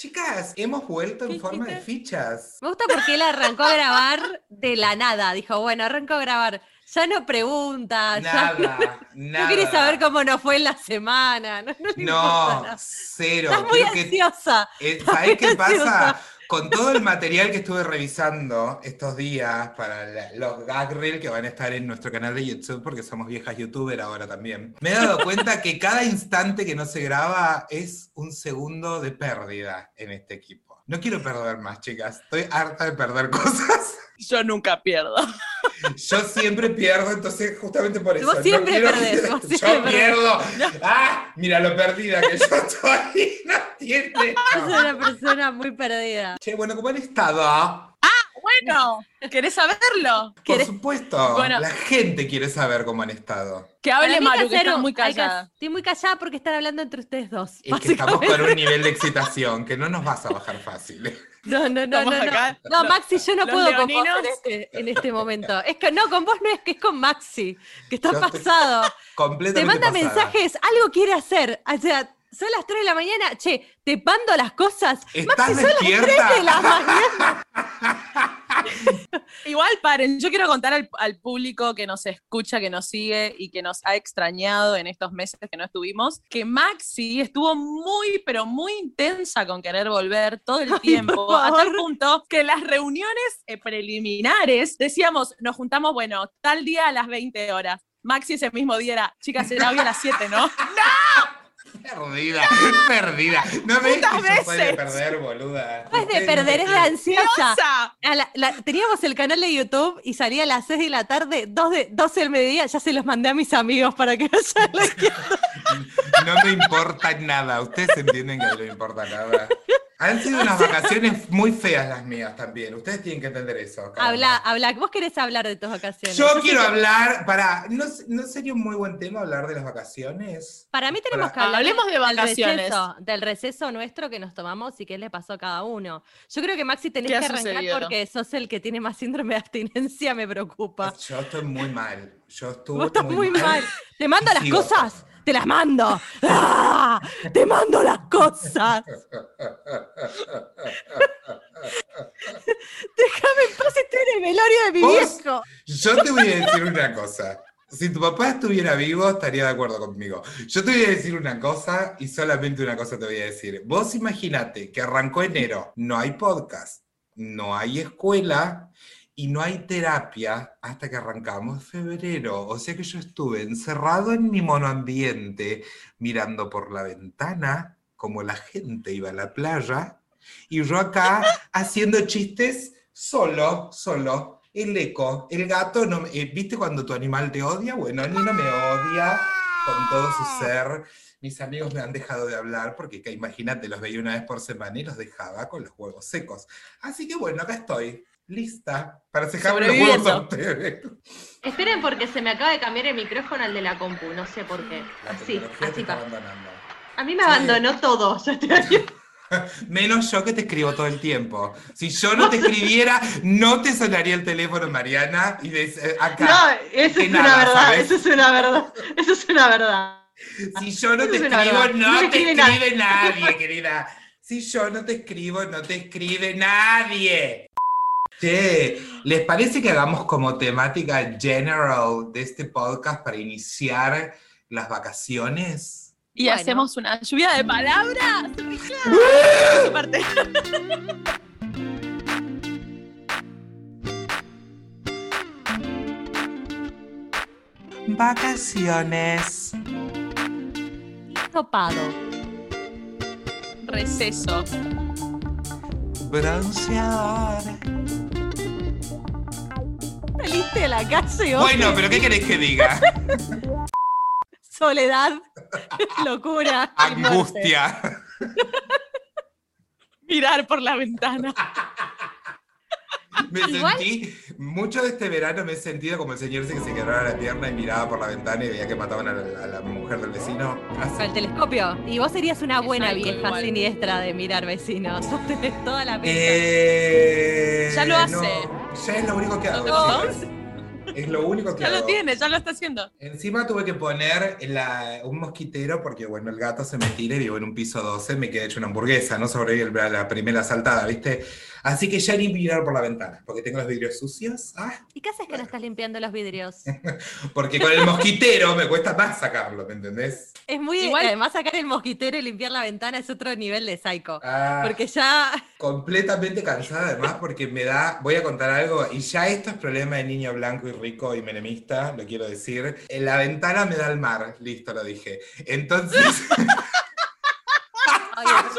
Chicas, hemos vuelto en forma de fichas. Me gusta porque él arrancó a grabar de la nada. Dijo, bueno, arrancó a grabar. Ya no pregunta. Nada, ya no, nada. no quiere saber cómo nos fue en la semana. No, cero. Estás muy Quiero que- ansiosa. Eh, ¿Sabés qué ansiosa. pasa? Con todo el material que estuve revisando estos días para los gag reel que van a estar en nuestro canal de YouTube, porque somos viejas youtuber ahora también, me he dado cuenta que cada instante que no se graba es un segundo de pérdida en este equipo. No quiero perder más, chicas. Estoy harta de perder cosas. Yo nunca pierdo. Yo siempre pierdo, entonces justamente por eso. Vos no siempre quiero- perdés, vos Yo siempre pierdo. ¡Ah! Mira lo perdida que yo estoy. No tiene. Es una persona muy perdida. Che, bueno, ¿cómo han estado? Bueno, ¿querés saberlo? Por ¿Querés- supuesto, Bueno. la gente quiere saber cómo han estado. Que hable Maru, que está muy que- callada. Estoy muy callada porque están hablando entre ustedes dos. Es que estamos con un nivel de excitación que no nos vas a bajar fácil. No, no, no, no. No, Maxi, yo no puedo con vos leoninos. en este, en este momento. Es que no, con vos no es que es con Maxi, que está Yo pasado. Te Completamente manda pasada. mensajes, algo quiere hacer. O sea, son las 3 de la mañana, che, te mando las cosas. ¿Estás Maxi, son las 3 despierta? de la mañana. Igual, paren, yo quiero contar al, al público que nos escucha, que nos sigue y que nos ha extrañado en estos meses que no estuvimos, que Maxi estuvo muy, pero muy intensa con querer volver todo el tiempo, por a tal punto que las reuniones eh, preliminares decíamos, nos juntamos, bueno, tal día a las 20 horas. Maxi ese mismo día era, chicas, será hoy a las 7, ¿no? Perdida, perdida. No que Putas se puede veces. perder, boluda. No es de perder, no es de ansiosa. A la- la- teníamos el canal de YouTube y salía a las 6 de la tarde, 2 de, 12 del mediodía, ya se los mandé a mis amigos para que vayan leyendo. No me importa nada. Ustedes entienden que no me importa nada. Han sido unas vacaciones muy feas las mías también. Ustedes tienen que entender eso. Habla, habla, vos querés hablar de tus vacaciones. Yo sé quiero que- hablar, para, ¿no, ¿no sería un muy buen tema hablar de las vacaciones? Para mí tenemos Para- que hablar Hablemos de del vacaciones. receso, del receso nuestro que nos tomamos y qué le pasó a cada uno. Yo creo que Maxi tenés ¿Qué que arrancar sucedido? porque sos el que tiene más síndrome de abstinencia, me preocupa. Yo estoy muy mal. Yo estuve Vos estás muy mal. Te mando las cosas. Te las mando. ¡Ah! Te mando las cosas. Déjame en paz, estoy en el velorio de mi viejo. Yo te voy a decir una cosa. Si tu papá estuviera vivo, estaría de acuerdo conmigo. Yo te voy a decir una cosa y solamente una cosa te voy a decir. Vos imaginate que arrancó enero, no hay podcast, no hay escuela y no hay terapia hasta que arrancamos febrero. O sea que yo estuve encerrado en mi monoambiente, mirando por la ventana como la gente iba a la playa y yo acá haciendo chistes solo, solo. El eco, el gato, no, eh, ¿viste cuando tu animal te odia? Bueno, ni no me odia con todo su ser. Mis amigos me han dejado de hablar porque que, imagínate, los veía una vez por semana y los dejaba con los huevos secos. Así que bueno, acá estoy, lista para cejarme los huevos a ustedes. Esperen porque se me acaba de cambiar el micrófono al de la compu, no sé por qué. La Así, así abandonando. A mí me Sí. abandonó todo. Yo estoy aquí. Menos yo que te escribo todo el tiempo. Si yo no te escribiera, no te sonaría el teléfono, Mariana, y de, eh, acá. No, eso es nada, una verdad, ¿sabes? eso es una verdad, eso es una verdad. Si yo no te es escribo, no, te escribe escribe nadie, querida. Si yo no te escribo, no te escribe nadie. Che, ¿les parece que hagamos como temática general de este podcast para iniciar las vacaciones? Y Bueno. hacemos una lluvia de palabras. Vacaciones. Topado. Receso. Bronceador. Saliste de la calle. Bueno, pero ¿qué querés que diga? Soledad, locura. Angustia. Mirar por la ventana. Me Igual- sentí, mucho de este verano me he sentido como el señor ese que se quebraba la pierna y miraba por la ventana y veía que mataban a la, a la mujer del vecino. Con Así. el telescopio. Y vos serías una buena algo vieja igual. siniestra de mirar vecinos. Vos tenés toda la pinta. Eh, Ya lo hace. no, ya es lo único que hago. Es lo único que Ya lo tiene, ya lo está haciendo. Encima tuve que poner la- un mosquitero porque, bueno, el gato se me tira y vivo en un piso 12, me quedé hecho una hamburguesa, no sobreviví a la primera saltada, ¿viste? Así que ya ni mirar por la ventana, porque tengo los vidrios sucios. Ah, ¿Y qué haces que no estás limpiando los vidrios? porque con el mosquitero me cuesta más sacarlo, ¿me entendés? Es muy. Igual- Además, sacar el mosquitero y limpiar la ventana es otro nivel de psycho. Ah, Porque ya. completamente cansada además porque me da, voy a contar algo, y ya esto es problema de niño blanco y rico y menemista, lo quiero decir. En la ventana me da el mar, listo, lo dije. Entonces,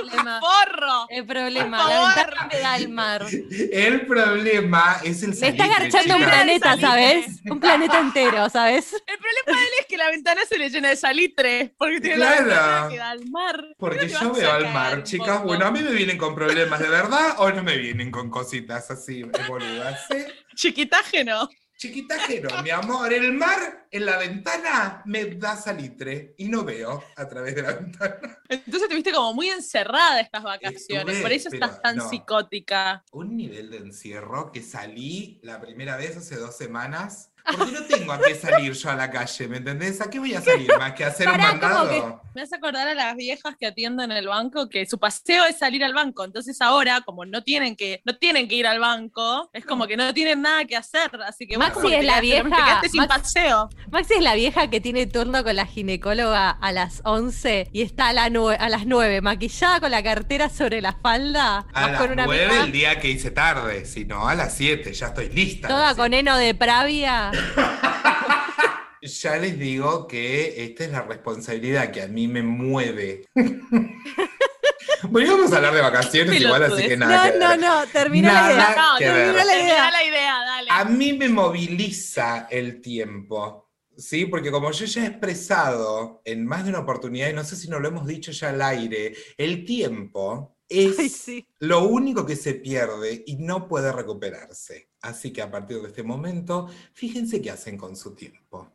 problema. ¡Porro! El problema. Por La favor. ventana me da el mar. el problema es el Me está salitre, agarchando un planeta. ¿sabes? Un planeta entero, ¿sabes? El problema de él es que la ventana se le llena de salitre. Porque tiene Claro. la ventana que da al mar. Porque yo veo al mar, chicas. poco. Bueno, a mí me vienen con problemas de verdad o no me vienen con cositas así, boludas. ¿sí? Chiquitaje no. Chiquitajero, mi amor, el mar en la ventana me da salitre y no veo a través de la ventana. Entonces te viste como muy encerrada estas vacaciones. Estuve, por eso estás tan no. psicótica. Un nivel de encierro que salí la primera vez hace dos semanas. Porque no tengo a qué salir yo a la calle, ¿me entendés? ¿A qué voy a salir más que a hacer un Pará, mandado? Me hace acordar a las viejas que atienden el banco que su paseo es salir al banco. Entonces ahora, como no tienen que, no tienen que ir al banco, es como que no tienen nada que hacer. Así que Maxi bueno, es la te vieja- sin Max- paseo. Maxi es la vieja que tiene turno con la ginecóloga a las 11 y está a, la nue- a las 9, maquillada con la cartera sobre la falda. A las con una nueve amiga, el día que hice tarde, si no, a las 7, ya estoy lista. toda con heno de pravia. Ya les digo que esta es la responsabilidad que a mí me mueve. bueno, vamos a hablar de vacaciones igual, así que nada. No, que no, no, termina la idea. No, que termina ver. la idea. Termina la idea, dale. A mí me moviliza el tiempo, ¿sí? Porque como yo ya he expresado en más de una oportunidad, y no sé si nos lo hemos dicho ya al aire, el tiempo es Ay, sí. lo único que se pierde y no puede recuperarse. Así que a partir de este momento, fíjense qué hacen con su tiempo.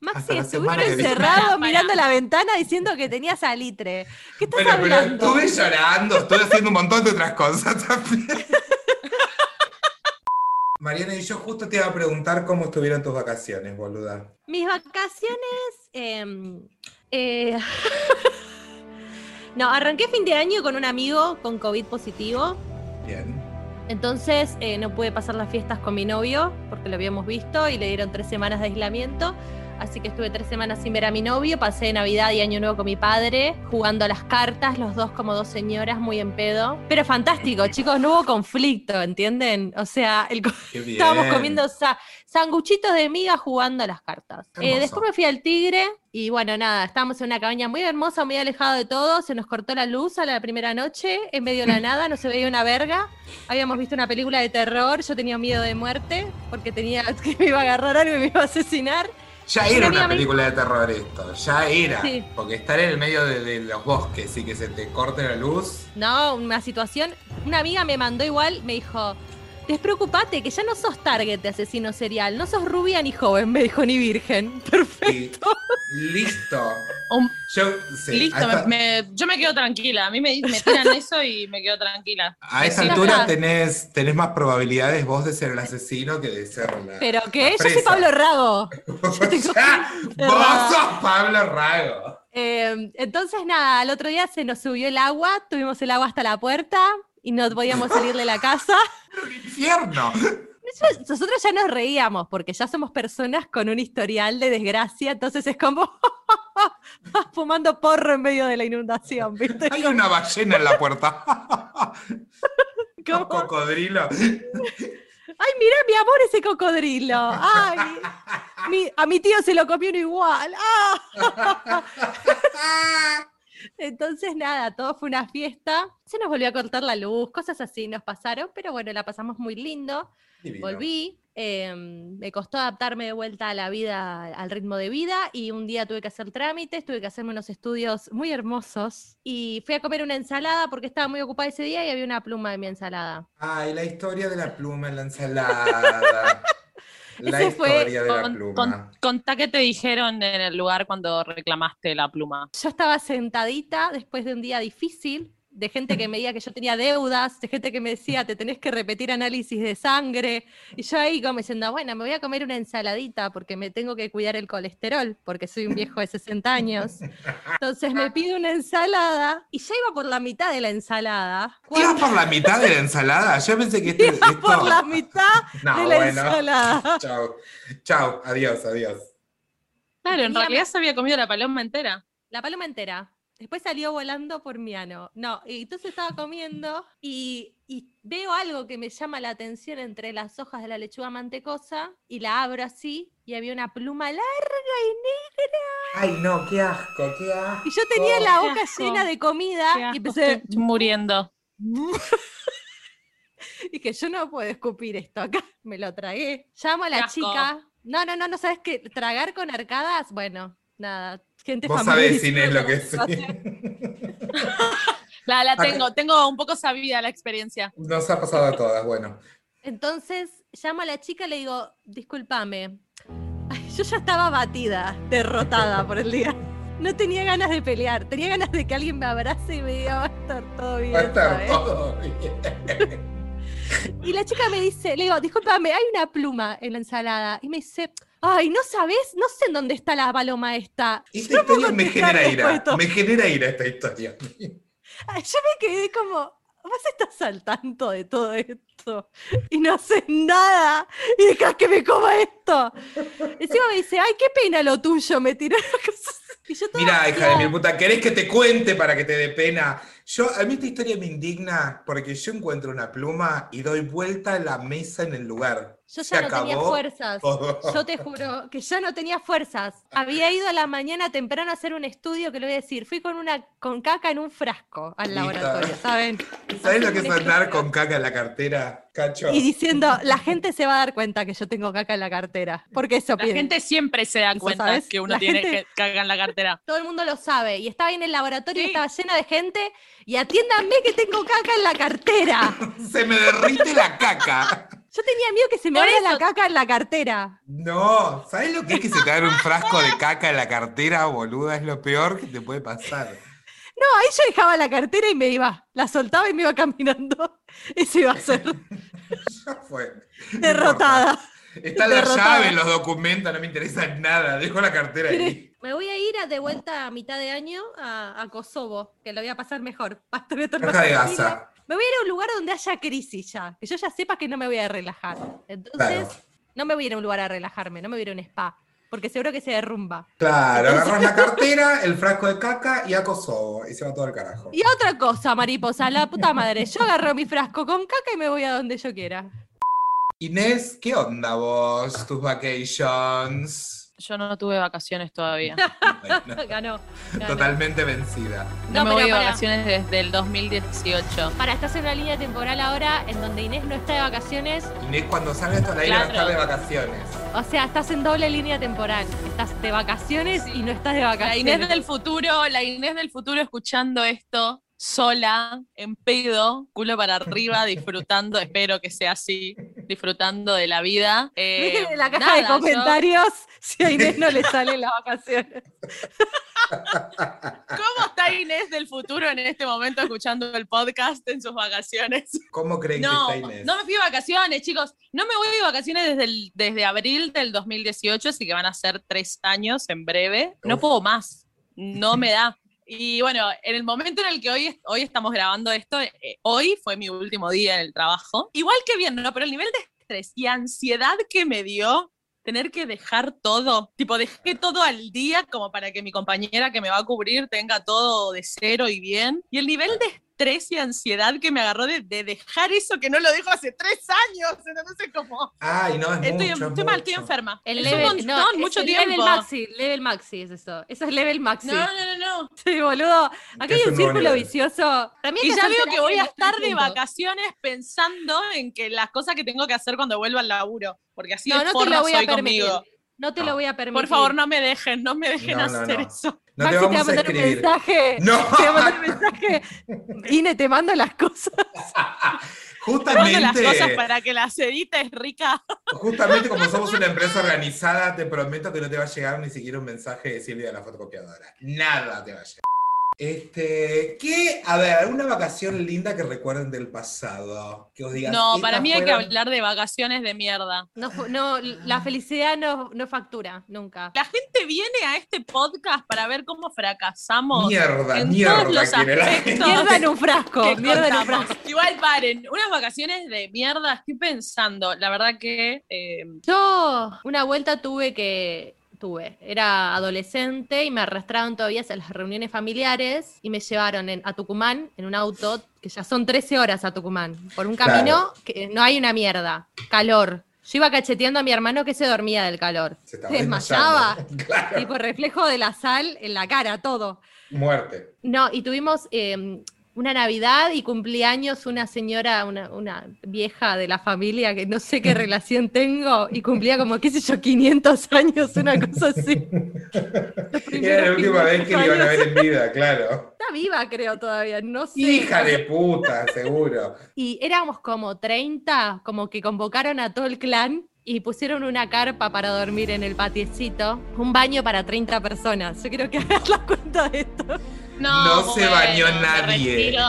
Maxi, estuvieron pará. mirando la ventana diciendo que tenía salitre. ¿Qué estás Bueno, pero estuve llorando, estoy haciendo un montón de otras cosas también. Mariana, y yo justo te iba a preguntar cómo estuvieron tus vacaciones, boluda. Mis vacaciones. em, eh, no, arranqué fin de año con un amigo con COVID positivo. Bien. Entonces eh, no pude pasar las fiestas con mi novio porque lo habíamos visto y le dieron tres semanas de aislamiento. Así que estuve tres semanas sin ver a mi novio. Pasé Navidad y Año Nuevo con mi padre, jugando a las cartas, los dos como dos señoras, muy en pedo. Pero fantástico, chicos, no hubo conflicto, ¿entienden? O sea, el, co-. Estábamos comiendo sa- sanguchitos de miga jugando a las cartas. Eh, después me fui al Tigre y bueno, nada, estábamos en una cabaña muy hermosa, muy alejado de todo. Se nos cortó la luz a la primera noche, en medio de la nada, no se veía una verga. Habíamos visto una película de terror, yo tenía miedo de muerte porque tenía que me iba a agarrar algo y me iba a asesinar. Ya era una película de terror esto, ya era. Sí. Porque estar en el medio de, de los bosques y que se te corte la luz. No, una situación. Una amiga me mandó igual, me dijo. Despreocupate, que ya no sos target de asesino serial, no sos rubia ni joven, me dijo ni virgen. Perfecto. Y listo. Un- Yo, sí, listo, esta, me- me- yo me quedo tranquila. A mí me, me tiran eso y me quedo tranquila. a esta Sí, altura tenés, tenés más probabilidades vos de ser el asesino que de ser la. Pero la que yo soy. Pablo Rago. tengo Ya, vos sos Pablo Rago. Eh, entonces, nada, al otro día se nos subió el agua, tuvimos el agua hasta la puerta y no podíamos salir de la casa. Un infierno. Nosotros ya nos reíamos porque ya somos personas con un historial de desgracia, entonces es como fumando porro en medio de la inundación, ¿viste? Hay una ballena en la puerta. Un Como, cocodrilo. Ay, mira mi amor ese cocodrilo. Ay, mi- a mi tío se lo comió igual. ¡Ah! Entonces, nada, todo fue una fiesta. Se nos volvió a cortar la luz, cosas así nos pasaron, pero bueno, la pasamos muy lindo. Divino. Volví, eh, me costó adaptarme de vuelta a la vida, al ritmo de vida, y un día tuve que hacer trámites, tuve que hacerme unos estudios muy hermosos, y fui a comer una ensalada porque estaba muy ocupada ese día y había una pluma de mi ensalada. Ay, la historia de la pluma en la ensalada. La Ese fue historia de la Con- pluma. con- contá qué te dijeron en el lugar cuando reclamaste la pluma. Yo estaba sentadita después de un día difícil, de gente que me decía que yo tenía deudas, de gente que me decía, te tenés que repetir análisis de sangre. Y yo ahí como diciendo, bueno, me voy a comer una ensaladita porque me tengo que cuidar el colesterol, porque soy un viejo de 60 años. Entonces me pido una ensalada y ya iba por la mitad de la ensalada. ¿Ibas por la mitad de la ensalada? Yo pensé que esto... Iba esto- por la mitad No, de la bueno. ensalada. Chao. Chao. Adiós, adiós. Claro, en realidad se había comido la paloma entera. La paloma entera. Después salió volando por mi ano. No, y entonces estaba comiendo y, y veo algo que me llama la atención entre las hojas de la lechuga mantecosa y la abro así y había una pluma larga y negra. Ay, no, qué asco, qué asco. Y yo tenía la boca llena de comida y empecé. estoy muriendo. Y que yo no puedo escupir esto acá. Me lo tragué. Llamo a la chica. No, no, no, no sabes qué. Tragar con arcadas, bueno, nada. Gente Vos sabés, Inés, lo que la es. La, la Acá- tengo, tengo un poco sabida la experiencia. Nos ha pasado a todas, bueno. Entonces llamo a la chica y le digo, discúlpame. Ay, yo ya estaba batida, derrotada por el día. No tenía ganas de pelear, tenía ganas de que alguien me abrace y me diga, va a estar todo bien. Va a estar ¿sabes?". todo bien. Y la chica me dice, le digo, discúlpame, hay una pluma en la ensalada. Y me dice, ay, ¿no sabes? No sé en dónde está la paloma esta. Esta No historia me genera ira. Me genera ira esta historia. Yo me quedé como, vos estás al tanto de todo esto y no haces nada y dejas que me coma esto. Encima me dice, ay, qué pena lo tuyo, me tiró yo toda Mira, hija de mi puta, ¿querés que te cuente para que te dé pena? Yo, a mí esta historia me indigna porque yo encuentro una pluma y doy vuelta a la mesa en el lugar. Yo ya no tenía fuerzas. todo. Yo te juro que ya no tenía fuerzas. Había ido a la mañana temprano a hacer un estudio que le voy a decir. Fui con una con caca en un frasco al laboratorio, ¿saben? ¿Sabes lo que es andar con caca en la cartera, cacho? Y diciendo, la gente se va a dar cuenta que yo tengo caca en la cartera. Porque eso La gente siempre se da ¿Eso cuenta sabes? que uno La tiene gente- que cagar en la cartera. Todo el mundo lo sabe. Y estaba ahí en el laboratorio y estaba llena de gente. Y atiéndanme que tengo caca en la cartera. Se me derrite la caca. Yo tenía miedo que se me abra la caca en la cartera. No, ¿sabes lo que es que se te abre un frasco de caca en la cartera, boluda? Es lo peor que te puede pasar. No, ahí yo dejaba la cartera y me iba. La soltaba y me iba caminando. Eso iba a ser Ya fue. No derrotada. Está la Derrotada. llave, los documentos, no me interesa nada. Dejo la cartera ahí. Me voy a ir a- de vuelta a mitad de año a, a Kosovo, que lo voy a pasar mejor. Voy a Caja de. Me voy a ir a un lugar donde haya crisis ya, que yo ya sepa que no me voy a relajar. Entonces, Claro. no me voy a ir a un lugar a relajarme, no me voy a ir a un spa, porque seguro que se derrumba. Claro, agarras la cartera, el frasco de caca y a Kosovo. Y se va todo al carajo. Y otra cosa, mariposa, la puta madre, yo agarro mi frasco con caca y me voy a donde yo quiera. Inés, ¿qué onda vos? Tus vacations. Yo no tuve vacaciones todavía. Bueno, Ganó. ganó. totalmente vencida. No, No, me pero voy de vacaciones desde el 2018. Para, estás en una línea temporal ahora en donde Inés no está de vacaciones, Inés, cuando salga esto al aire va a Claro. estar de vacaciones. o sea, estás en doble línea temporal. Estás de vacaciones y no estás de La vacaciones. Inés del futuro, la Inés del futuro escuchando esto sola, en pedo, culo para arriba, disfrutando, espero que sea así, disfrutando de la vida. Eh, la caja nada, de yo- comentarios si a Inés no le salen las vacaciones. ¿Cómo está Inés del futuro en este momento escuchando el podcast en sus vacaciones? ¿Cómo creen No, que está Inés? no me fui de vacaciones, chicos. No me voy de vacaciones desde, el- desde abril del 2018, así que van a ser tres años en breve. No Uf. puedo más, no me da. Y bueno, en el momento en el que hoy, hoy estamos grabando esto, eh, hoy fue mi último día en el trabajo. Igual que bien, ¿no? Pero el nivel de estrés y ansiedad que me dio tener que dejar todo, tipo, dejé todo al día como para que mi compañera que me va a cubrir tenga todo de cero y bien. Y el nivel de estrés y ansiedad que me agarró de, de dejar eso que no lo dejo hace tres años, entonces como... Ay, no, es Estoy, mucho, es estoy mal, estoy enferma. El es level, un montón, no, es mucho el tiempo. Level maxi, level maxi es eso. Eso es level maxi. No, no, no, no. Sí, boludo. Aquí hay un círculo nivel. vicioso. Y ya veo que voy a estar de vacaciones pensando en que las cosas que tengo que hacer cuando vuelva al laburo, porque así No, de no te forma lo voy a permitir. conmigo. No te No. lo voy a permitir. Por favor, no me dejen, no me dejen No, no, hacer no. eso. No te Maxi te va a vamos a mandar un mensaje. No. Te va a mandar un mensaje. Ine, te mando las cosas. Te mando las Justamente, cosas para que las edites, rica. justamente como somos una empresa organizada, te prometo que no te va a llegar ni siquiera un mensaje de Silvia de la fotocopiadora. Nada te va a llegar. Este, ¿qué? A ver, ¿alguna vacación linda que recuerden del pasado? Que os digan. No, para "Estas mí hay que fueron-". hablar de vacaciones de mierda. No, no, la felicidad no, no factura, nunca. La gente viene a este podcast para ver cómo fracasamos. Mierda, en mierda. todos los aspectos. Mierda en un frasco, mierda en un frasco. Igual paren, unas vacaciones de mierda, estoy pensando, la verdad que eh, Yo una vuelta tuve que. Tuve, era adolescente y me arrastraron todavía a las reuniones familiares y me llevaron en- a Tucumán en un auto, que ya son 13 horas a Tucumán, por un Claro. camino que no hay una mierda, calor. Yo iba cacheteando a mi hermano que se dormía del calor. Se estaba desmayaba. Claro. Tipo reflejo de la sal en la cara, todo. Muerte. No, y tuvimos eh, una Navidad y cumpleaños una señora, una, una vieja de la familia que no sé qué relación tengo y cumplía como, qué sé yo, 500 años, una cosa así. Era la última vez 500 que le iban a ver en vida, claro. Está viva, creo, todavía, no sé. Hija de puta, seguro. Y éramos como 30, como que convocaron a todo el clan y pusieron una carpa para dormir en el patiecito, un baño para 30 personas. Yo quiero que hagas la cuenta de esto. No, No se bañó nadie.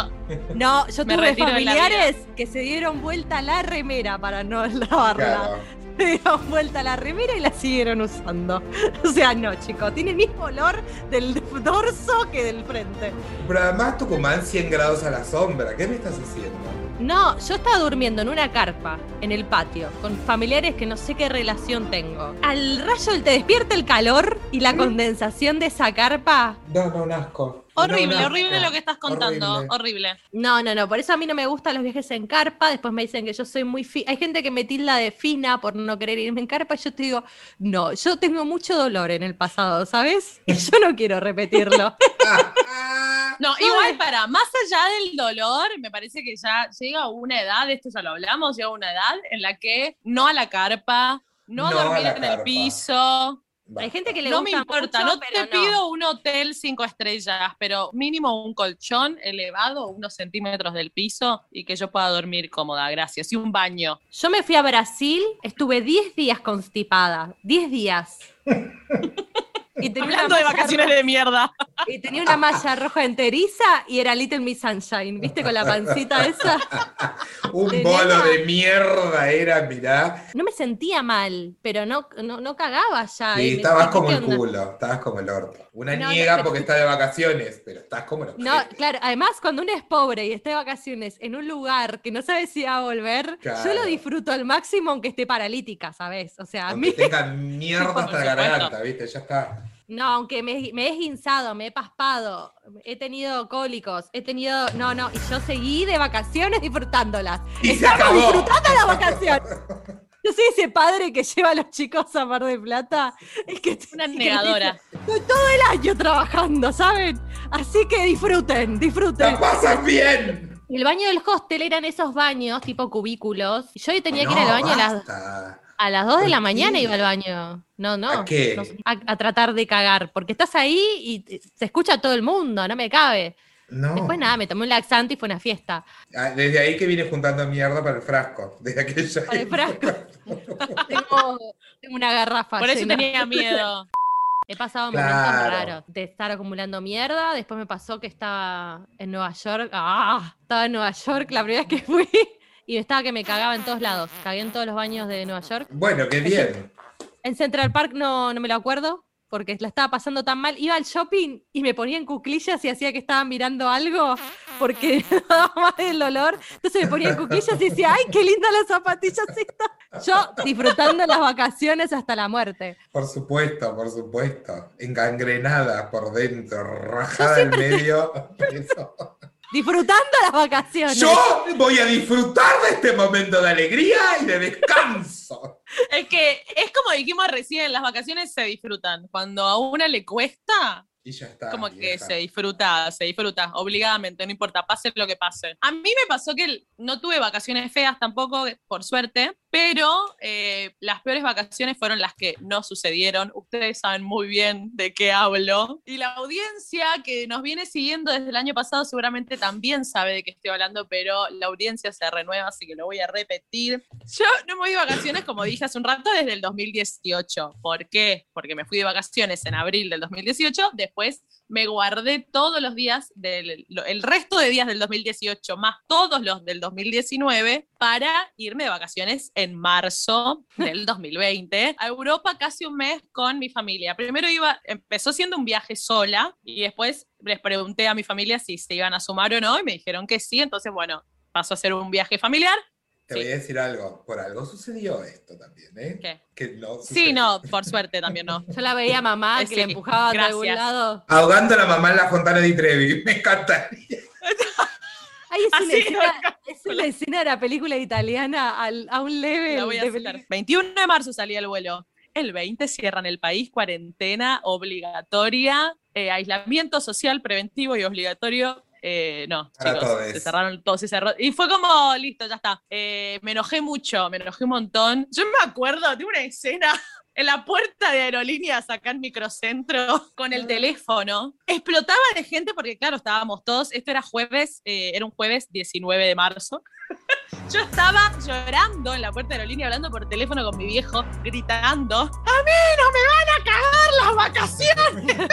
No, yo Me tuve familiares que se dieron vuelta la remera para no lavarla. Claro. Se dieron vuelta la remera y la siguieron usando. O sea, no, chicos, tiene el mismo olor del dorso que del frente. Pero además Tucumán 100 grados a la sombra. ¿Qué me estás haciendo? No, yo estaba durmiendo en una carpa, en el patio, con familiares que no sé qué relación tengo. Al rayo te despierta el calor y la condensación de esa carpa. No, no, un asco. Horrible, No, horrible lo que estás contando, Horrible. horrible. No, no, no, por eso a mí no me gustan los viajes en carpa. Después me dicen que yo soy muy fina. Hay gente que me tilda de fina por no querer irme en carpa. Y yo te digo, no, yo tengo mucho dolor en el pasado, ¿sabes? Yo no quiero repetirlo. No, igual para, más allá del dolor, me parece que ya llega una edad, esto ya lo hablamos, llega una edad en la que no a la carpa, no, No a dormir en el carpa. Piso. Hay gente que le No me importa, mucho, no te pido un hotel cinco estrellas, pero mínimo un colchón elevado, unos centímetros del piso y que yo pueda dormir cómoda, gracias. Y un baño. Yo me fui a Brasil, estuve 10 días constipada. 10 días. Y tenía una Hablando de malla vacaciones de mierda. Y tenía una malla roja enteriza y era Little Miss Sunshine, ¿viste? Con la pancita esa. Un Tenía- bolo de mierda era, mirá. No me sentía mal, pero no, no, no cagaba ya. Sí, estabas como ¿qué el culo, estabas como el orto. Una No, niega no, porque está de vacaciones, pero estás como el No, ojete. claro, además cuando uno es pobre y está de vacaciones en un lugar que no sabe si va a volver, yo lo disfruto al máximo aunque esté paralítica, ¿sabes? O sea, a Aunque mí, tenga mierda hasta la garganta, ¿viste? Ya está. No, aunque me, me he esguinzado, me he paspado, he tenido cólicos, he tenido, no, no, y yo seguí de vacaciones disfrutánlas. Y se Estamos acabó. disfrutando las vacaciones. Yo soy ese padre que lleva a los chicos a Mar de Plata. Es que Una que negadora. Estoy todo el año trabajando, ¿saben? Así que disfruten, disfruten. ¡La pasas bien! El baño del hostel eran esos baños tipo cubículos. Y yo tenía que ir al baño a las. A las 2 de la ¿Por mañana iba al baño. No, no. ¿A qué? no a, a tratar de cagar. Porque estás ahí y se escucha a todo el mundo, no me cabe. No. Después nada, me tomé un laxante y fue una fiesta. Ah, Desde ahí que vine juntando mierda para el frasco. Desde aquella Para el época. Tengo, tengo una garrafa. Por eso llena. tenía miedo. He pasado Claro. momentos raros de estar acumulando mierda. Después me pasó que estaba en Nueva York. ¡Ah! Estaba en Nueva York la primera vez que fui y estaba que me cagaba en todos lados. Cagué en todos los baños de Nueva York. Bueno, qué bien. En Central Park no, no me lo acuerdo porque la estaba pasando tan mal. Iba al shopping y me ponía en cuclillas y hacía que estaba mirando algo porque me daba más el olor. Entonces me ponía en cuclillas y decía, ¡ay, qué linda las zapatillas estas! Yo disfrutando las vacaciones hasta la muerte. Por supuesto, por supuesto. Engangrenada por dentro, rajada al medio. Eso. Disfrutando las vacaciones. Yo voy a disfrutar de este momento de alegría y de descanso. Es que es como dijimos recién, las vacaciones se disfrutan. Cuando a una le cuesta, Y ya está. como que vieja. se disfruta, se disfruta, obligadamente, no importa, pase lo que pase. A mí me pasó que no tuve vacaciones feas tampoco, por suerte, pero eh, las peores vacaciones fueron las que no sucedieron. Ustedes saben muy bien de qué hablo. Y la audiencia que nos viene siguiendo desde el año pasado seguramente también sabe de qué estoy hablando, pero la audiencia se renueva, así que lo voy a repetir. Yo no me voy de vacaciones, como dije hace un rato, desde el 2018. ¿Por qué? Porque me fui de vacaciones en abril del 2018, después después me guardé todos los días, del, el resto de días del 2018, más todos los del 2019, para irme de vacaciones en marzo del 2020 a Europa casi un mes con mi familia. Primero iba, empezó siendo un viaje sola y después les pregunté a mi familia si se iban a sumar o no y me dijeron que sí, entonces bueno, pasó a ser un viaje familiar. Te Sí. voy a decir algo, por algo sucedió esto también, ¿eh? ¿Qué? Que no Sí, no, por suerte también no. Yo la veía a mamá Eh, que le empujaba de algún lado. Ahogando a la mamá en la Fontana di Trevi, me encanta. Ay, es, una Así, escena, es una escena de la película italiana al- a un level. La voy a de citar. peli- 21 de marzo salía el vuelo. El 20 cierran el país, cuarentena obligatoria, eh, aislamiento social preventivo y obligatorio. Eh, no, Para chicos, se cerraron todos, se cerró. Y fue como, listo, ya está. Eh, me enojé mucho, me enojé un montón. Yo me acuerdo de una escena en la puerta de aerolíneas acá en Microcentro con el teléfono. Explotaba de gente porque, claro, estábamos todos. Esto era jueves, eh, era un jueves 19 de marzo. Yo estaba llorando en la puerta de aerolínea, hablando por teléfono con mi viejo, gritando: ¡A mí no me van a cagar las vacaciones!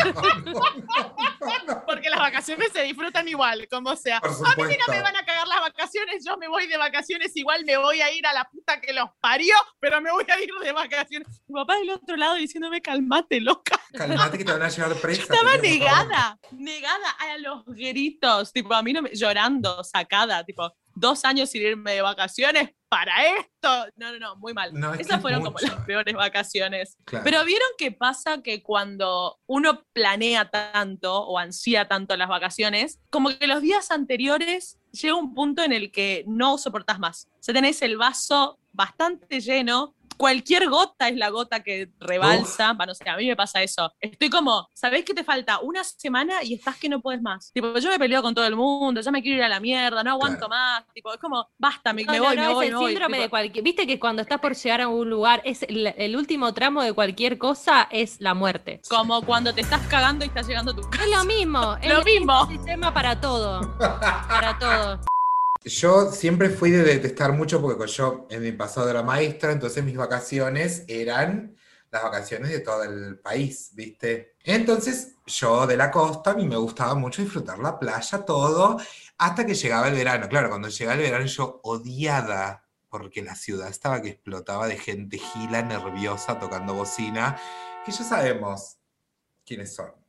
Porque las vacaciones se disfrutan igual, como sea. A mí no me van a cagar las vacaciones, yo me voy de vacaciones, igual me voy a ir a la puta que los parió, pero me voy a ir de vacaciones. Mi papá del otro lado diciéndome, calmate, loca. Calmate que te van a llevar presa. Estaba por favor. negada, negada a los gritos, tipo, a mí no me, llorando, sacada, tipo, dos años sin irme de vacaciones para esto. No, no, no, muy mal. No, es que Esas es fueron como las peores vacaciones. Claro. Pero vieron qué pasa que cuando uno planea tanto o ansía tanto las vacaciones, como que los días anteriores llega un punto en el que no soportás más. O sea, tenés el vaso bastante lleno. Cualquier gota es la gota que rebalsa. Bueno, o sea, a mí me pasa eso. Estoy como, ¿sabés que te falta una semana y estás que no puedes más? Tipo, yo me peleo con todo el mundo, ya me quiero ir a la mierda, no aguanto Claro. más. Tipo, es como, basta, me, No, me no, voy, no, me es voy, el me voy. síndrome Tipo, de cualquier. Viste que cuando estás por llegar a un lugar, es el, el último tramo de cualquier cosa es la muerte. Como cuando te estás cagando y estás llegando a tu casa. Es lo mismo. es Lo el mismo. sistema para todo. Para todo. Yo siempre fui de detestar mucho porque yo en mi pasado era maestra, entonces mis vacaciones eran las vacaciones de todo el país, ¿viste? Entonces yo de la costa, a mí me gustaba mucho disfrutar la playa, todo, hasta que llegaba el verano. Claro, cuando llegaba el verano yo odiada porque la ciudad estaba que explotaba de gente gila, nerviosa, tocando bocina, que ya sabemos quiénes son.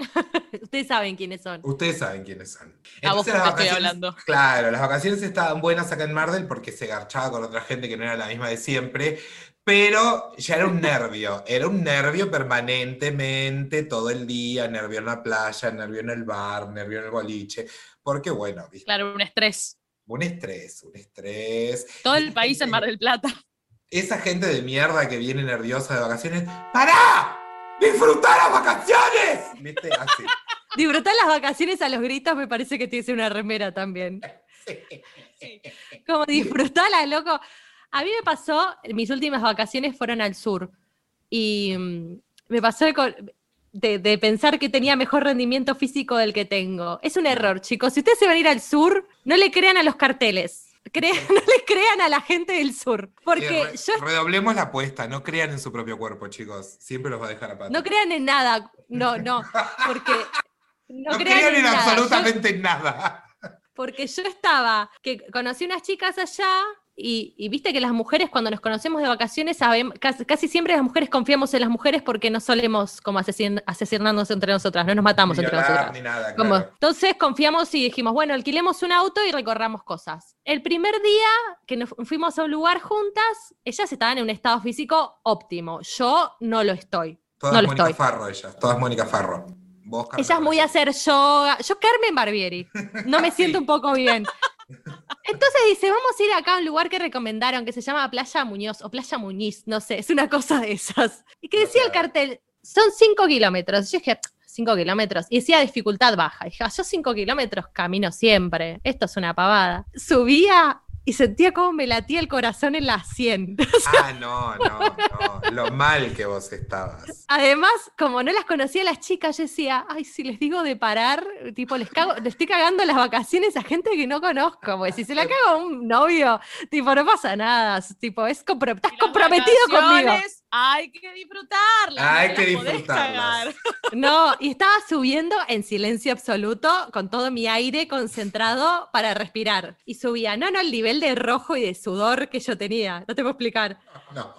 Ustedes saben quiénes son. Ustedes saben quiénes son. A vos las estoy hablando. Claro, las vacaciones estaban buenas acá en Mardel porque se garchaba con otra gente que no era la misma de siempre, pero ya era un nervio, era un nervio permanentemente todo el día, nervio en la playa, nervio en el bar, nervio en el boliche, porque bueno, ¿viste? Claro, un estrés. un estrés, un estrés. Todo el país en Mar del Plata. Esa gente de mierda que viene nerviosa de vacaciones, ¡pará! ¡Disfrutar las vacaciones! ¿Viste? Así. Disfrutar las vacaciones a los gritos me parece que tiene que ser una remera también. Como disfrutarla, loco. A mí me pasó, mis últimas vacaciones fueron al sur. Y mm, me pasó de, co- de- de pensar que tenía mejor rendimiento físico del que tengo. Es un error, chicos. Si ustedes se van a ir al sur, no le crean a los carteles. Cre- no le crean a la gente del sur. Porque re- yo Redoblemos la apuesta, no crean en su propio cuerpo, chicos. Siempre los va a dejar a no crean en nada. No, no. Porque no, No crean, crean en nada. Yo- absolutamente nada. Porque yo estaba, que conocí unas chicas allá y, y viste que las mujeres cuando nos conocemos de vacaciones, sabemos, casi, casi siempre las mujeres confiamos en las mujeres porque no solemos como asesin- asesinarnos entre nosotras, no nos matamos entre Violar nosotras. ni nada, Como- claro. entonces confiamos y dijimos, bueno, alquilemos un auto y recorramos cosas. El primer día que nos fuimos a un lugar juntas, ellas estaban en un estado físico óptimo. Yo no lo estoy. Todas no lo Mónica estoy. Farro, ellas. Todas Mónica Farro. Vos, Carmen Ella es muy a hacer yoga. Yo Carmen Barbieri. No me siento un poco bien. Entonces dice, vamos a ir acá a un lugar que recomendaron que se llama Playa Muñoz o Playa Muñiz, no sé, es una cosa de esas. Y que decía el cartel, son 5 kilómetros. Yo dije, 5 kilómetros. Y decía dificultad baja. Dije, "Ah, yo 5 kilómetros camino siempre. Esto es una pavada. Subía y sentía como me latía el corazón en la 100. Ah, no, no, no. Lo mal que vos estabas. Además, como no las conocía las chicas, yo decía, ay, si les digo de parar, tipo, les cago, le estoy cagando las vacaciones a gente que no conozco, pues si se la cago a un novio, tipo, no pasa nada, tipo, es compro- estás comprometido conmigo. Hay que disfrutarla. Hay no que cagar. No, y estaba subiendo en silencio absoluto, con todo mi aire concentrado para respirar. Y subía, no, no, el nivel de rojo y de sudor que yo tenía. No te puedo explicar. No.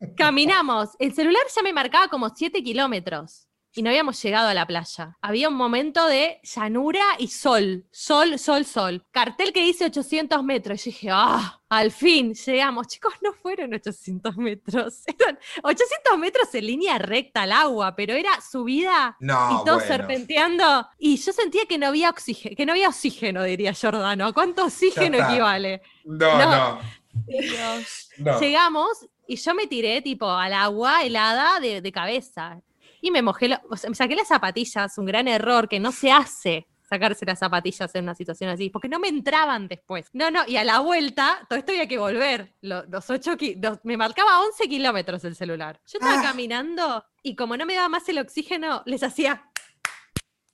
Caminamos. El celular ya me marcaba como 7 kilómetros. Y no habíamos llegado a la playa. Había un momento de llanura y sol. Sol, sol, sol. Cartel que dice 800 metros. Y yo dije, ah, al fin llegamos. Chicos, no fueron 800 metros. Eran 800 metros en línea recta al agua, pero era subida No, y todo bueno. serpenteando. Y yo sentía que no había oxígeno, que no había oxígeno, diría Jordano. ¿A cuánto oxígeno equivale? No, No. no. Dios. no. Llegamos y yo me tiré tipo al agua helada de, de cabeza. Y me mojé, lo- o sea, me saqué las zapatillas, un gran error que no se hace sacarse las zapatillas en una situación así, porque no me entraban después. No, no, y a la vuelta, todo esto había que volver. Lo- Los, ocho los- me marcaba 11 kilómetros el celular. Yo estaba Ah. caminando y como no me daba más el oxígeno, les hacía...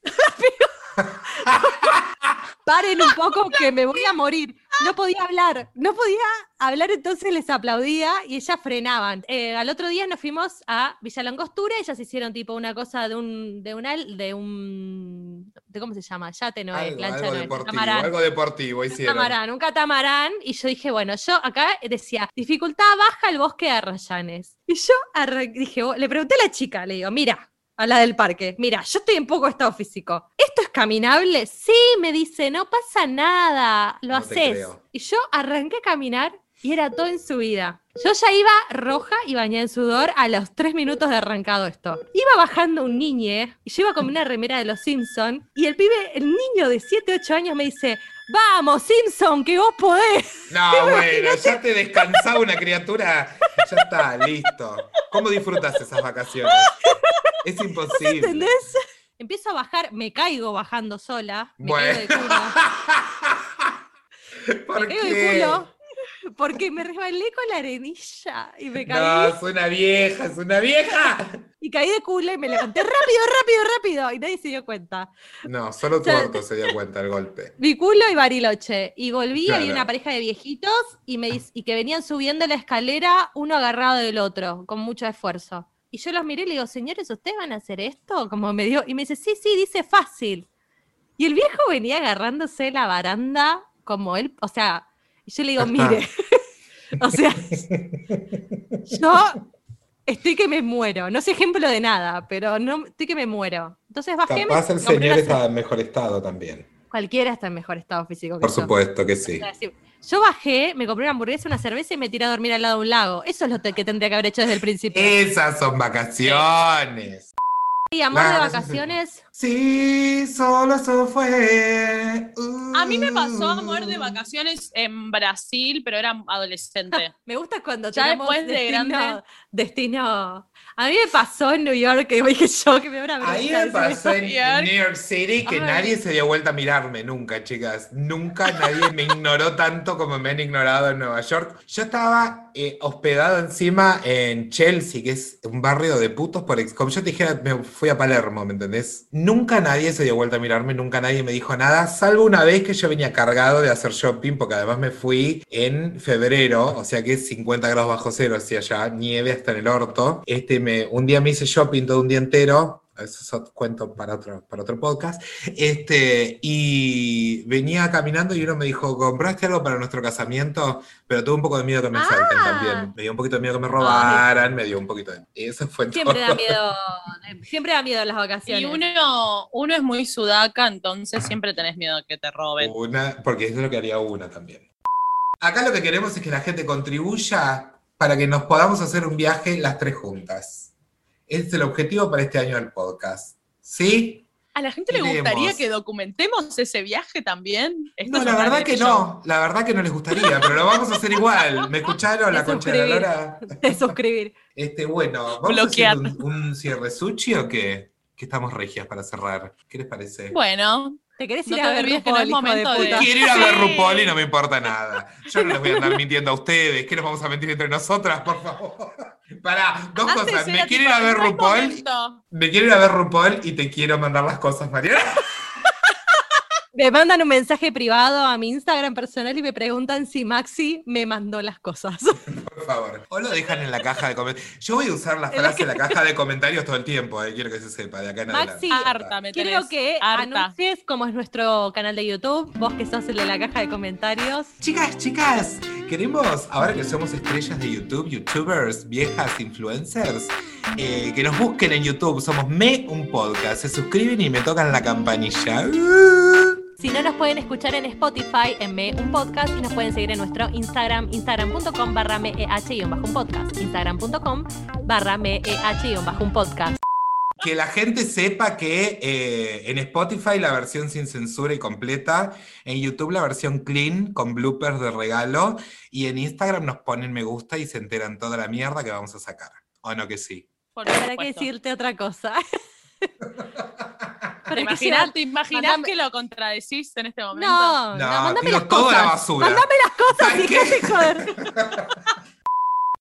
Paren un poco que me voy a morir. No podía hablar, no podía hablar, entonces les aplaudía y ellas frenaban. Eh, al otro día nos fuimos a Villa Langostura, ellas hicieron tipo una cosa de un, de un, al- de un, de ¿cómo se llama? Yate no es, Algo, lancha algo no deportivo, catamarán. algo deportivo Un hicieron. catamarán, un catamarán, y yo dije, bueno, yo acá decía, dificultad baja el bosque de Arrayanes. Y yo dije, le pregunté a la chica, le digo, mira, a la del parque, mira, yo estoy en poco estado físico. ¿Esto es caminable? Sí, me dice, no pasa nada, lo No haces. Y yo arranqué a caminar y era todo en subida. Yo ya iba roja y bañada en sudor a los tres minutos de arrancado esto. Iba bajando un niñe y yo iba con una remera de los Simpson y el pibe, el niño de 7, 8 años me dice, vamos Simpson, que vos podés. No, bueno, ya te descansaba una criatura. Ya está, listo. ¿Cómo disfrutas esas vacaciones? Es imposible. ¿Entendés? Empiezo a bajar, me caigo bajando sola. Me Bueno. caigo de culo. ¿Por Me caigo de culo porque me resbalé con la arenilla y me caí. No, es una vieja, es una vieja. Y caí de culo y me levanté rápido, rápido, rápido. Y nadie se dio cuenta. No, solo tu orto se dio cuenta del golpe. Mi culo y Bariloche. Y volví, había Claro. una pareja de viejitos y, me, y que venían subiendo la escalera uno agarrado del otro, con mucho esfuerzo. Y yo los miré y le digo, señores, ¿ustedes van a hacer esto? Como me dio, y me dice, sí, sí, dice fácil. Y el viejo venía agarrándose la baranda como él, o sea, y yo le digo, Ajá. mire, o sea, yo estoy que me muero. No soy ejemplo de nada, pero no estoy que me muero. Entonces bajé. Capaz el señor estaba en mejor estado también. Cualquiera está en mejor estado físico que Por yo. supuesto que sí. Yo bajé, me compré una hamburguesa, una cerveza y me tiré a dormir al lado de un lago. Eso es lo que tendría que haber hecho desde el principio. Esas son vacaciones. y amor de vacaciones. Sí, solo eso fue. A mí me pasó Uh. amor de vacaciones en Brasil, pero era adolescente. Me gusta cuando Ya tenemos después de destino, grande. destino. A mí me pasó en New York, que dije yo, que me da una Ahí me pasó en New York. New York City que Ay. nadie se dio vuelta a mirarme nunca, chicas. Nunca nadie me ignoró tanto como me han ignorado en Nueva York. Yo estaba eh, hospedado encima en Chelsea, que es un barrio de putos por ex. Como yo te dijera, me fui a Palermo, ¿me entendés? Nunca nadie se dio vuelta a mirarme, nunca nadie me dijo nada, salvo una vez que yo venía cargado de hacer shopping, porque además me fui en febrero, o sea que es 50 grados bajo cero, hacia allá, nieve hasta en el orto. Este, me, un día me hice shopping todo un día entero, eso es otro cuento para otro, para otro podcast. Este, y venía caminando y uno me dijo, ¿compraste algo para nuestro casamiento? Pero tuve un poco de miedo que me salten Ah. también. Me dio un poquito de miedo que me robaran, me dio un poquito de... Eso fue Siempre da todo. miedo, siempre da miedo las Y vacaciones. uno, uno es muy sudaca, entonces siempre tenés miedo que te roben. Una, porque eso es lo que haría una también. Acá lo que queremos es que la gente contribuya para que nos podamos hacer un viaje las tres juntas. Es el objetivo para este año del podcast. ¿Sí? ¿A la gente le gustaría que documentemos ese viaje también? Esto No, la verdad que show. no. La verdad que no les gustaría, pero lo vamos a hacer igual. ¿Me escucharon la concha de la lora? de suscribir. Este, bueno, ¿vamos Bloquear. a hacer un, un cierre sushi o qué? Que estamos regias para cerrar. ¿Qué les parece? Bueno, ¿Te querés No ir te a ver no RuPaul, es hijo de momento de- puta? Quiero ir a ver. RuPaul y no me importa nada. Yo no les voy a andar mintiendo a ustedes. ¿Qué nos vamos a mentir entre nosotras, por favor? Pará, dos antes cosas. Me quiero ir a ver "No RuPaul. momento". Me quiero ir a ver RuPaul y te quiero mandar las cosas, Mariana. Me mandan un mensaje privado a mi Instagram personal y me preguntan si Maxi me mandó las cosas. Por favor. O lo dejan en la caja de comentarios. Yo voy a usar la frase en la caja de comentarios todo el tiempo, eh, quiero que se sepa, de acá en Maxi, adelante. Harta, me Quiero tenés. que harta. anuncies cómo es nuestro canal de YouTube, vos que sos el de la caja de comentarios. Chicas, chicas, queremos, ahora que somos estrellas de YouTube, youtubers, viejas influencers, eh, que nos busquen en YouTube. Somos Me Un Podcast. Se suscriben y me tocan la campanilla. Uh. Si no, nos pueden escuchar en Spotify, en Me Un Podcast, y nos pueden seguir en nuestro Instagram, instagram.com barra meh-un podcast, instagram.com barra meh-un podcast. Que la gente sepa que eh, en Spotify la versión sin censura y completa, en YouTube la versión clean con bloopers de regalo y en Instagram nos ponen me gusta y se enteran toda la mierda que vamos a sacar. ¿O no que sí? Por ¿Para qué decirte otra cosa? ¿Te Pero sea- ¿Te imaginas mandame- que lo contradecís en este momento? No, no, No, mandame las la cosas. basura. Mandame las cosas, ¿Sabes y qué? qué joder.